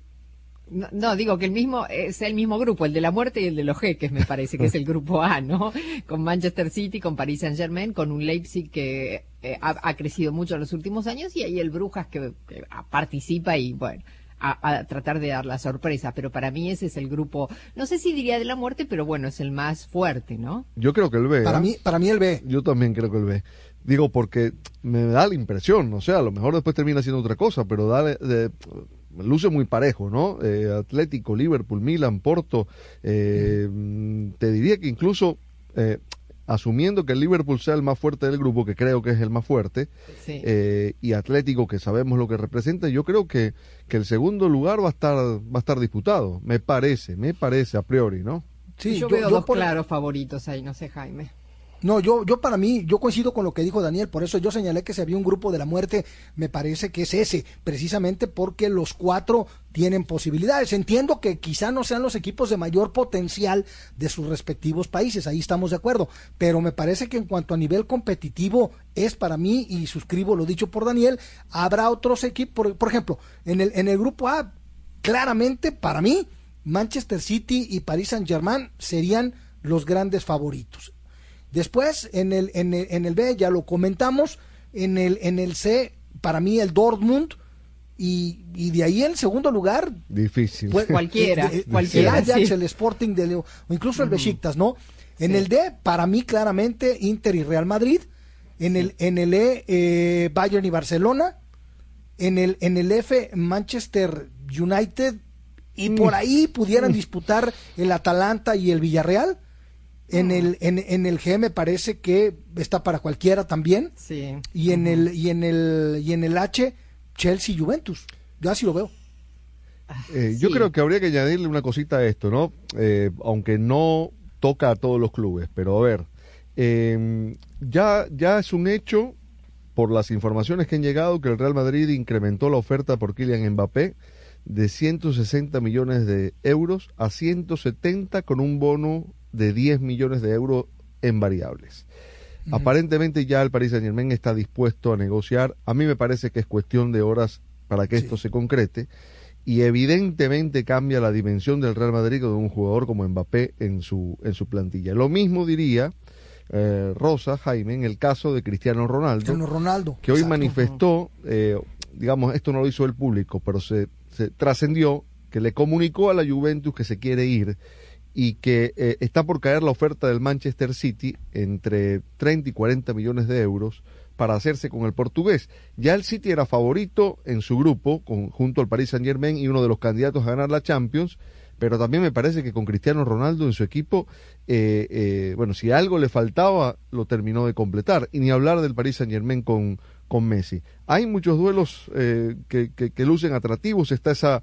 no, no, digo que el mismo es el mismo grupo, el de la muerte y el de los jeques, me parece que es el grupo A, ¿no? Con Manchester City, con Paris Saint Germain, con un Leipzig que eh, ha, ha, crecido mucho en los últimos años y ahí el Brujas que, que participa y bueno. A, a, tratar de dar la sorpresa, pero para mí ese es el grupo, no sé si diría de la muerte, pero bueno, es el más fuerte, ¿no? Yo creo que el B. Para ¿eh? mí, para mí el B. Yo también creo que el B. Digo porque me da la impresión, o sea, a lo mejor después termina siendo otra cosa, pero da de, luce muy parejo, ¿no? Eh, Atlético, Liverpool, Milan, Porto, eh, te diría que incluso eh, asumiendo que el Liverpool sea el más fuerte del grupo, que creo que es el más fuerte, Sí. eh, y Atlético, que sabemos lo que representa, yo creo que, que el segundo lugar va a estar va a estar disputado, me parece, me parece a priori, ¿no? Sí, yo, yo- veo yo dos por- claros favoritos ahí, no sé, Jaime. No, yo, yo para mí, yo coincido con lo que dijo Daniel, por eso yo señalé que si había un grupo de la muerte, me parece que es ese, precisamente porque los cuatro tienen posibilidades. Entiendo que quizá no sean los equipos de mayor potencial de sus respectivos países, ahí estamos de acuerdo, pero me parece que en cuanto a nivel competitivo es para mí, y suscribo lo dicho por Daniel, habrá otros equipos, por, por ejemplo, en el, en el grupo A, claramente para mí, Manchester City y Paris Saint Germain serían los grandes favoritos. Después, en el, en el, en el B, ya lo comentamos, en el, en el C, para mí el Dortmund, y, y de ahí en segundo lugar, Difícil. pues, Cualquiera, eh, eh, cualquiera, El Ajax, sí. el Sporting de Leo, o incluso el. Besiktas, ¿no? En Sí. el D, para mí claramente Inter y Real Madrid. En el, en el E, eh, Bayern y Barcelona. En el, en el F, Manchester United. Y por ahí pudieran disputar el Atalanta y el Villarreal. En el, en, en el G me parece que está para cualquiera también. Sí. Y en el, y en el, y en el H, Chelsea y Juventus. Yo así lo veo. Eh, Yo creo que habría que añadirle una cosita a esto, ¿no? Eh, aunque no toca a todos los clubes, pero a ver, eh, ya, ya es un hecho, por las informaciones que han llegado, que el Real Madrid incrementó la oferta por Kylian Mbappé de 160 millones de euros a 170 con un bono de 10 millones de euros en variables. Aparentemente ya el Paris Saint Germain está dispuesto a negociar. A mí me parece que es cuestión de horas para que esto se concrete. Y evidentemente cambia la dimensión del Real Madrid con un jugador como Mbappé en su, en su plantilla. Lo mismo diría eh, Rosa, Jaime, en el caso de Cristiano Ronaldo. Cristiano Ronaldo. Que hoy exacto. manifestó, eh, digamos, esto no lo hizo el público, pero se, se trascendió que le comunicó a la Juventus que se quiere ir y que eh, está por caer la oferta del Manchester City entre 30 y 40 millones de euros para hacerse con el portugués. Ya el City era favorito en su grupo con, junto al Paris Saint Germain y uno de los candidatos a ganar la Champions, pero también me parece que con Cristiano Ronaldo en su equipo, eh, eh, bueno, si algo le faltaba, lo terminó de completar. Y ni hablar del Paris Saint Germain con, con Messi. Hay muchos duelos eh, que, que, que lucen atractivos, está esa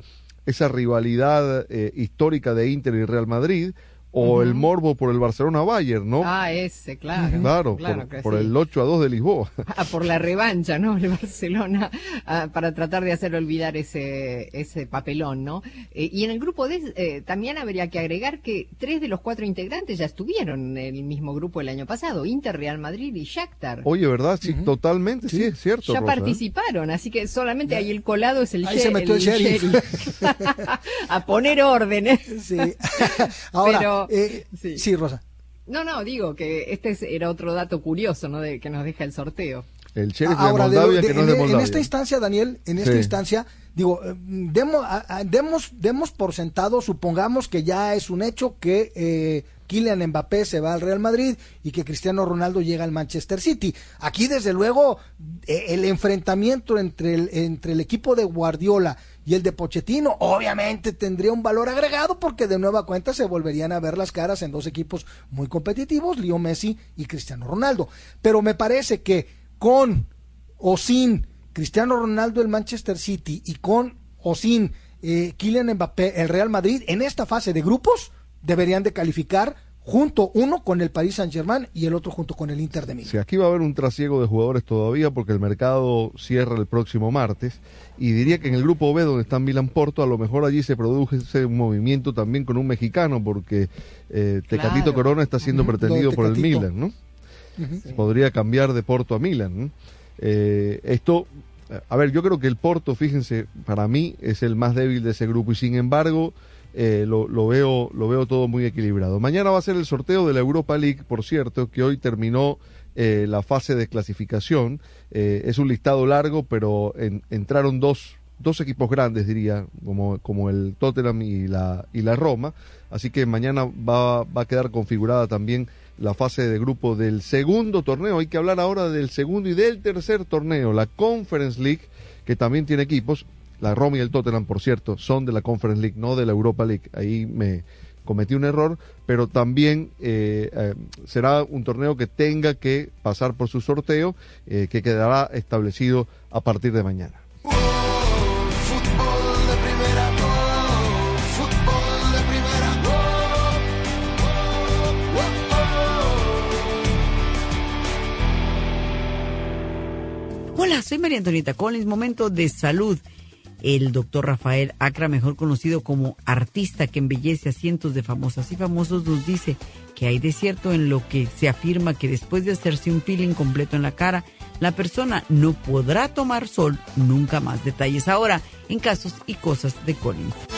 esa rivalidad eh, histórica de Inter y Real Madrid o el morbo por el Barcelona-Bayern, ¿no? Ah, ese, claro. claro, Claro por, que por sí. el 8 a 2 de Lisboa. Ah, por la revancha, ¿no? El Barcelona, ah, para tratar de hacer olvidar ese, ese papelón, ¿no? Eh, y en el grupo D eh, también habría que agregar que tres de los cuatro integrantes ya estuvieron en el mismo grupo el año pasado, Inter, Real Madrid y Shakhtar. Oye, ¿verdad? Sí, totalmente, sí, es cierto. ya Rosa, ¿eh? participaron, así que solamente ahí el colado es el, Ahí se metió el sheriff. a poner órdenes. Sí. Ahora, Pero, eh, sí. sí, Rosa. No, no, digo que este es- era otro dato curioso, ¿no? De, que nos deja el sorteo. El sheriff Ahora, de de- Moldavia de- que no es en, de en Moldavia. esta instancia, Daniel, en esta Sí. instancia, digo, eh, demos, demos, demos por sentado, supongamos que ya es un hecho que eh, Kylian Mbappé se va al Real Madrid y que Cristiano Ronaldo llega al Manchester City. Aquí, desde luego, el enfrentamiento entre el, entre el equipo de Guardiola y el de Pochettino, obviamente tendría un valor agregado porque de nueva cuenta se volverían a ver las caras en dos equipos muy competitivos, Leo Messi y Cristiano Ronaldo. Pero me parece que con o sin Cristiano Ronaldo el Manchester City y con o sin eh, Kylian Mbappé el Real Madrid en esta fase de grupos deberían de calificar junto uno con el Paris Saint Germain y el otro junto con el Inter de Milán. Sí, aquí va a haber un trasiego de jugadores todavía porque el mercado cierra el próximo martes y diría que en el grupo B donde está Milan Porto a lo mejor allí se produce un movimiento también con un mexicano porque eh, Tecatito Claro. Corona está siendo pretendido por el. Milan, ¿no? Podría cambiar de Porto a Milan. ¿no? Eh, esto, a ver, yo creo que el Porto, fíjense, para mí es el más débil de ese grupo y sin embargo eh, lo, lo veo lo veo todo muy equilibrado. Mañana va a ser el sorteo de la Europa League, por cierto, que hoy terminó eh, la fase de clasificación. Eh, es un listado largo, pero en- entraron dos dos equipos grandes diría como, como el Tottenham y la y la Roma así que mañana va, va a quedar configurada también la fase de grupo del segundo torneo hay que hablar ahora del segundo y del tercer torneo la Conference League que también tiene equipos la Roma y el Tottenham por cierto son de la Conference League no de la Europa League ahí me cometí un error pero también eh, eh, será un torneo que tenga que pasar por su sorteo eh, que quedará establecido a partir de mañana Hola, soy María Antonieta Collins, momento de salud. El doctor Rafael Acra, mejor conocido como artista que embellece a cientos de famosas y famosos, nos dice que hay de cierto en lo que se afirma que después de hacerse un peeling completo en la cara, la persona no podrá tomar sol nunca más. Detalles ahora en casos y cosas de Collins.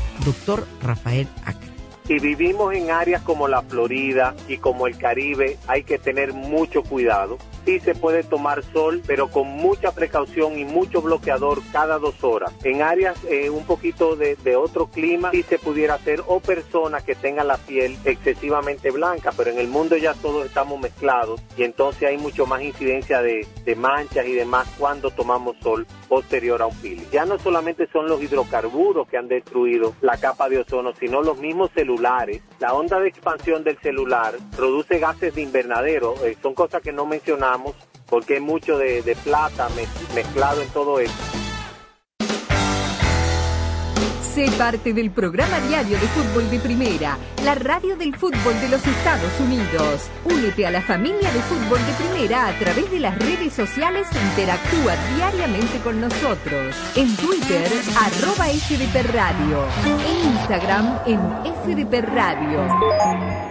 Doctor Rafael Acre. Si vivimos en áreas como la Florida y como el Caribe, hay que tener mucho cuidado. Sí se puede tomar sol, pero con mucha precaución y mucho bloqueador cada dos horas. En áreas eh, un poquito de, otro clima, sí se pudiera hacer, o personas que tengan la piel excesivamente blanca, pero en el mundo ya todos estamos mezclados y entonces hay mucho más incidencia de, manchas y demás cuando tomamos sol posterior a un peeling. Ya no solamente son los hidrocarburos que han destruido la capa de ozono, sino los mismos celulares. La onda de expansión del celular produce gases de invernadero, eh, son cosas que no porque hay mucho de, plata mez- mezclado en todo esto. Sé parte del programa diario de fútbol de primera, la radio del fútbol de los Estados Unidos. Únete a la familia de fútbol de primera a través de las redes sociales e interactúa diariamente con nosotros. En Twitter, arroba FDP Radio. En Instagram, en FDP Radio.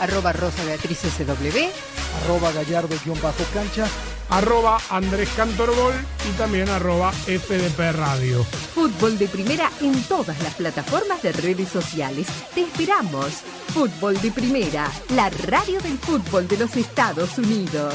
Arroba Rosa Beatriz SW. Arroba Gallardo-cancha. Arroba Andrés Cantorbol y también arroba FDP Radio. Fútbol de Primera en todas las plataformas de redes sociales. Te esperamos. Fútbol de Primera, la radio del fútbol de los Estados Unidos.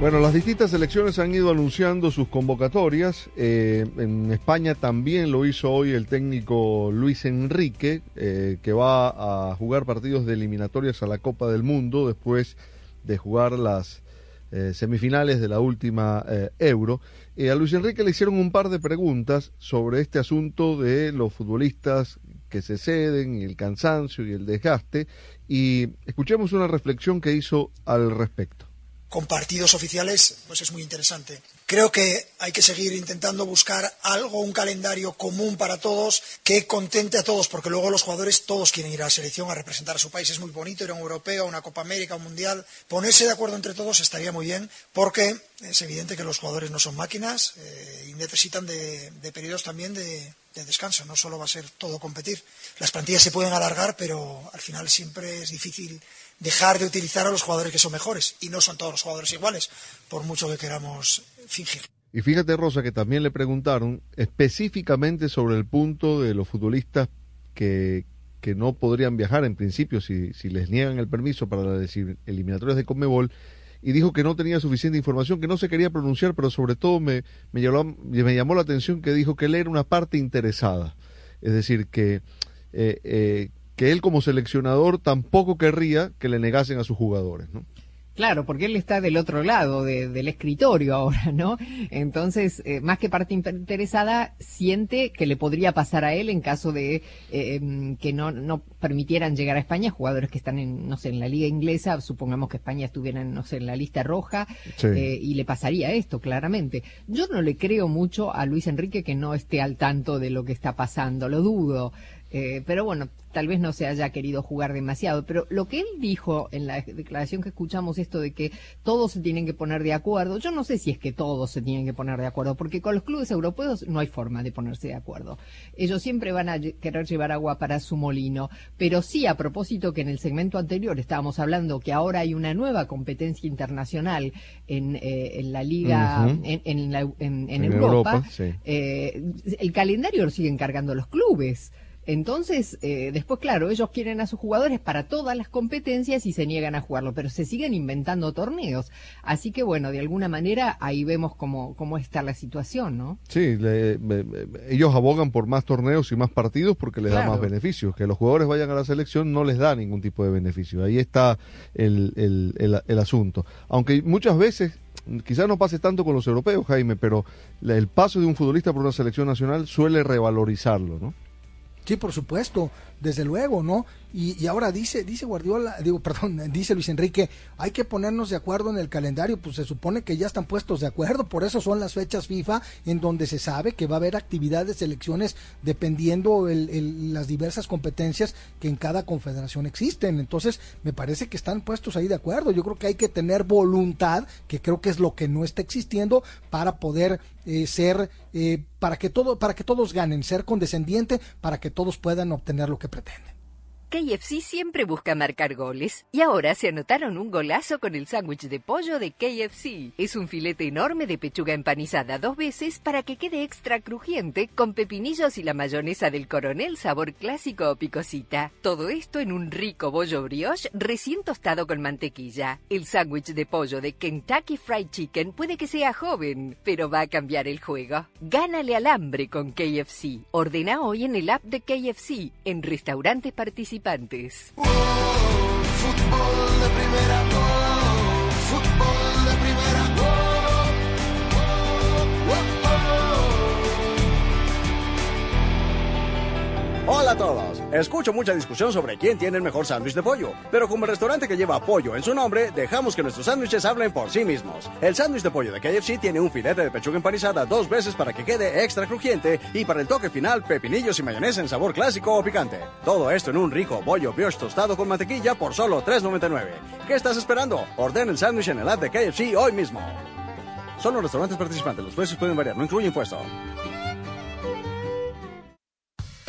Bueno, las distintas selecciones han ido anunciando sus convocatorias. Eh, en España también lo hizo hoy el técnico Luis Enrique, eh, que va a jugar partidos de eliminatorias a la Copa del Mundo después de jugar las eh, semifinales de la última Euro. A Luis Enrique le hicieron un par de preguntas sobre este asunto de los futbolistas que se ceden el cansancio y el desgaste. Y escuchemos una reflexión que hizo al respecto. Con partidos oficiales, pues es muy interesante. Creo que hay que seguir intentando buscar algo, un calendario común para todos que contente a todos, porque luego los jugadores todos quieren ir a la selección a representar a su país. Es muy bonito ir a un europeo, a una Copa América, a un mundial. Ponerse de acuerdo entre todos estaría muy bien, porque es evidente que los jugadores no son máquinas eh, y necesitan de, de periodos también de, de descanso. No solo va a ser todo competir. Las plantillas se pueden alargar, pero al final siempre es difícil dejar de utilizar a los jugadores que son mejores. Y no son todos los jugadores iguales, por mucho que queramos fingir. Y fíjate, Rosa, que también le preguntaron específicamente sobre el punto de los futbolistas que, que no podrían viajar en principio si, si les niegan el permiso para las eliminatorias de Conmebol. Y dijo que no tenía suficiente información, que no se quería pronunciar, pero sobre todo me, me, llamó, me llamó la atención que dijo que él era una parte interesada. Es decir, que, eh, eh, que él como seleccionador tampoco querría que le negasen a sus jugadores, ¿no? Claro, porque él está del otro lado de, del escritorio ahora, ¿no? Entonces, eh, más que parte interesada, siente que le podría pasar a él en caso de eh, que no, no permitieran llegar a España jugadores que están en, no sé, en la liga inglesa, supongamos que España estuviera, no sé, en la lista roja, Sí. eh, y le pasaría esto, claramente. Yo no le creo mucho a Luis Enrique que no esté al tanto de lo que está pasando, lo dudo. Eh, pero bueno, tal vez no se haya querido jugar demasiado. Pero lo que él dijo en la declaración que escuchamos, esto de que todos se tienen que poner de acuerdo, yo no sé si es que todos se tienen que poner de acuerdo, porque con los clubes europeos no hay forma de ponerse de acuerdo. Ellos siempre van a querer llevar agua para su molino. Pero sí, a propósito que en el segmento anterior estábamos hablando que ahora hay una nueva competencia internacional en, eh, en la liga, en, en la- en- Europa, Europa, sí. eh, el calendario lo siguen cargando los clubes. Entonces, eh, después, claro, ellos quieren a sus jugadores para todas las competencias y se niegan a jugarlo, pero se siguen inventando torneos. Así que, bueno, de alguna manera ahí vemos cómo, cómo está la situación, ¿no? Sí, le- me- me- ellos abogan por más torneos y más partidos porque les da más beneficios. Que los jugadores vayan a la selección no les da ningún tipo de beneficio. Ahí está el, el- el- el asunto. Aunque muchas veces, quizás no pase tanto con los europeos, Jaime, pero el paso de un futbolista por una selección nacional suele revalorizarlo, ¿no? Sí, por supuesto, desde luego, ¿no? Y, ahora dice, dice Guardiola, digo, perdón, dice Luis Enrique, hay que ponernos de acuerdo en el calendario, pues se supone que ya están puestos de acuerdo, por eso son las fechas FIFA en donde se sabe que va a haber actividades, selecciones, dependiendo el, el- las diversas competencias que en cada confederación existen. Entonces, me parece que están puestos ahí de acuerdo. Yo creo que hay que tener voluntad, que creo que es lo que no está existiendo, para poder eh, ser, eh, para que todo, para que todos ganen, ser condescendiente, para que todos puedan obtener lo que pretenden. KFC siempre busca marcar goles y ahora se anotaron un golazo con el sándwich de pollo de KFC. Es un filete enorme de pechuga empanizada dos veces para que quede extra crujiente con pepinillos y la mayonesa del coronel sabor clásico o picosita. Todo esto en un rico bollo brioche recién tostado con mantequilla. El sándwich de pollo de Kentucky Fried Chicken puede que sea joven, pero va a cambiar el juego. Gánale al hambre con KFC. Ordena hoy en el app de KFC en restaurantes participantes. Fútbol de primera, Hola a todos. Escucho mucha discusión sobre quién tiene el mejor sándwich de pollo, pero como el restaurante que lleva pollo en su nombre, dejamos que nuestros sándwiches hablen por sí mismos. El sándwich de pollo de KFC tiene un filete de pechuga empanizada dos veces para que quede extra crujiente y para el toque final pepinillos y mayonesa en sabor clásico o picante. Todo esto en un rico bollo brioche tostado con mantequilla por solo $3.99. ¿Qué estás esperando? Ordena el sándwich en el app de KFC hoy mismo. Solo restaurantes participantes, los precios pueden variar, no incluye impuesto.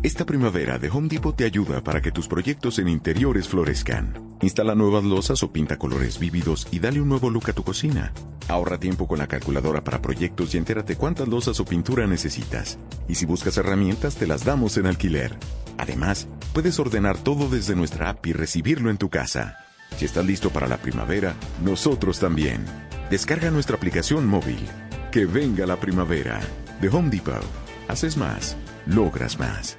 Esta primavera, The Home Depot te ayuda para que tus proyectos en interiores florezcan. Instala nuevas losas o pinta colores vívidos y dale un nuevo look a tu cocina. Ahorra tiempo con la calculadora para proyectos y entérate cuántas losas o pintura necesitas. Y si buscas herramientas, te las damos en alquiler. Además, puedes ordenar todo desde nuestra app y recibirlo en tu casa. Si estás listo para la primavera, nosotros también. Descarga nuestra aplicación móvil. Que venga la primavera. The Home Depot. Haces más, logras más.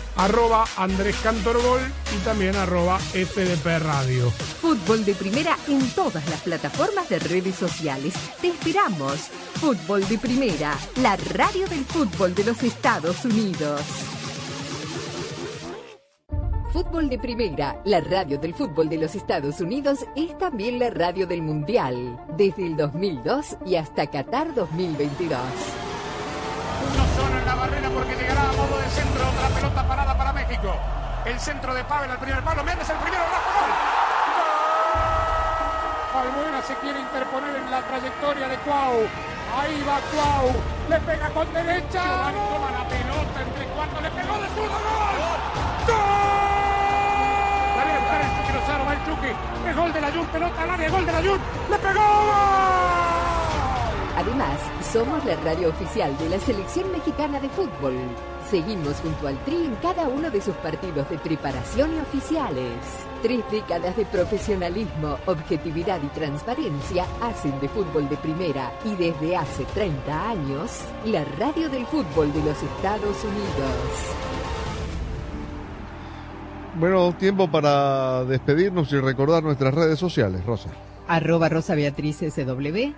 arroba Andrés Cantorbol y también arroba FDP Radio. Fútbol de primera en todas las plataformas de redes sociales. Te esperamos. Fútbol de primera, la radio del fútbol de los Estados Unidos. Fútbol de Primera, la radio del fútbol de los Estados Unidos, es también la radio del Mundial, desde el 2002 y hasta Qatar 2022. Uno solo en la barrera porque llegará a modo de centro. Pelota parada para México. El centro de Pavel al primer palo. Méndez el primero. Rafa gol. Albuena se quiere interponer en la trayectoria de Cuau. Ahí va Cuau. Le pega con derecha. Giovanni toma la pelota entre cuartos. Le pegó de zurdo. ¡Gol! ¡Gol! Viene a buscar el Chucky Lozano. Va el Chucky. Es gol de la Jun. Pelota al área. Gol de la Jun. ¡Le pegó! ¡Gol! Además, somos la radio oficial de la Selección Mexicana de Fútbol. Seguimos junto al Tri en cada uno de sus partidos de preparación y oficiales. Tres décadas de profesionalismo, objetividad y transparencia hacen de fútbol de primera y desde hace 30 años, la radio del fútbol de los Estados Unidos. Bueno, tiempo para despedirnos y recordar nuestras redes sociales, Rosa. Arroba Rosa Beatriz SW.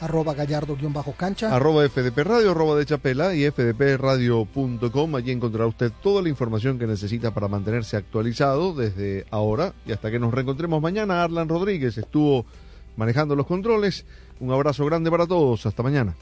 Arroba gallardo-cancha. Arroba FDP Radio, arroba de Chapela y fdpradio.com. Allí encontrará usted toda la información que necesita para mantenerse actualizado desde ahora y hasta que nos reencontremos mañana. Arlan Rodríguez estuvo manejando los controles. Un abrazo grande para todos. Hasta mañana.